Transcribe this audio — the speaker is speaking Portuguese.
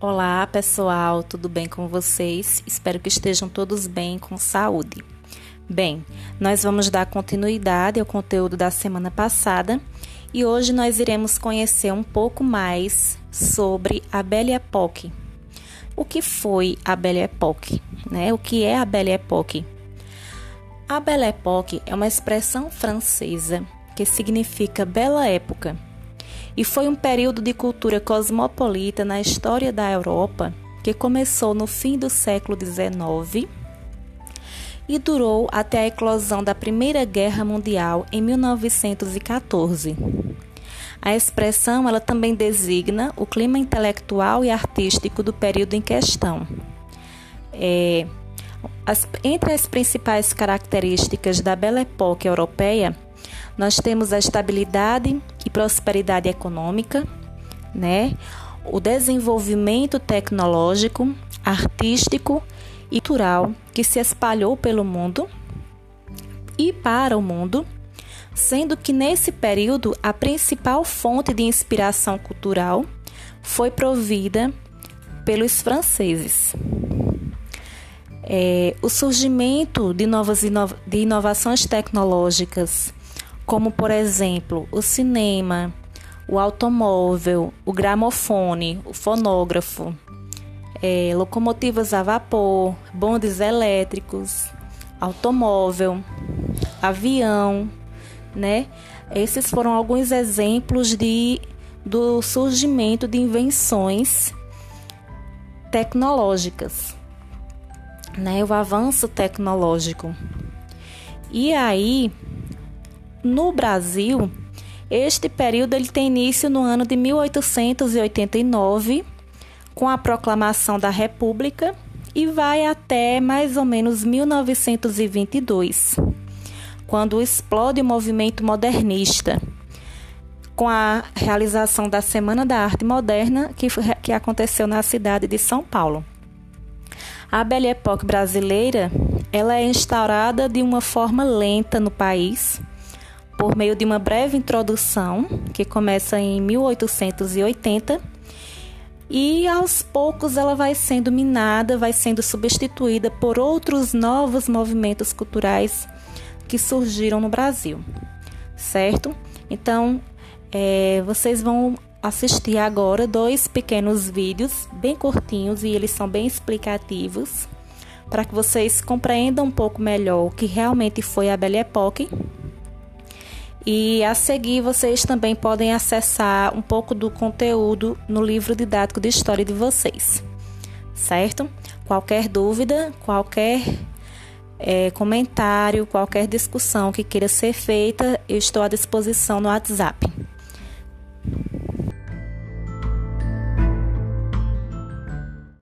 Olá, pessoal, tudo bem com vocês? Espero que estejam todos bem com saúde. Bem, nós vamos dar continuidade ao conteúdo da semana passada e hoje nós iremos conhecer um pouco mais sobre a Belle Époque. O que foi a Belle Époque? Né? O que é a Belle Époque? A Belle Époque é uma expressão francesa que significa bela época e foi um período de cultura cosmopolita na história da Europa que começou no fim do século XIX e durou até a eclosão da Primeira Guerra Mundial em 1914. A expressão ela também designa o clima intelectual e artístico do período em questão. É, as, entre as principais características da Belle Époque europeia nós temos a estabilidade e prosperidade econômica, né? O desenvolvimento tecnológico, artístico e cultural que se espalhou pelo mundo e para o mundo, sendo que nesse período a principal fonte de inspiração cultural foi provida pelos franceses. É, o surgimento de novas inova de inovações tecnológicas como por exemplo o cinema, o automóvel, o gramofone, o fonógrafo, é, locomotivas a vapor, bondes elétricos, automóvel, avião, né? Esses foram alguns exemplos de, do surgimento de invenções tecnológicas, né? O avanço tecnológico. E aí, no Brasil, este período ele tem início no ano de 1889, com a proclamação da República, e vai até mais ou menos 1922, quando explode o movimento modernista, com a realização da Semana da Arte Moderna, que, que aconteceu na cidade de São Paulo. A Belle Époque brasileira ela é instaurada de uma forma lenta no país, por meio de uma breve introdução que começa em 1880 e aos poucos ela vai sendo minada, vai sendo substituída por outros novos movimentos culturais que surgiram no Brasil, certo? Então, é, vocês vão assistir agora dois pequenos vídeos bem curtinhos e eles são bem explicativos para que vocês compreendam um pouco melhor o que realmente foi a Belle Époque e a seguir, vocês também podem acessar um pouco do conteúdo no livro didático de história de vocês, certo? Qualquer dúvida, qualquer é, comentário, qualquer discussão que queira ser feita, eu estou à disposição no WhatsApp.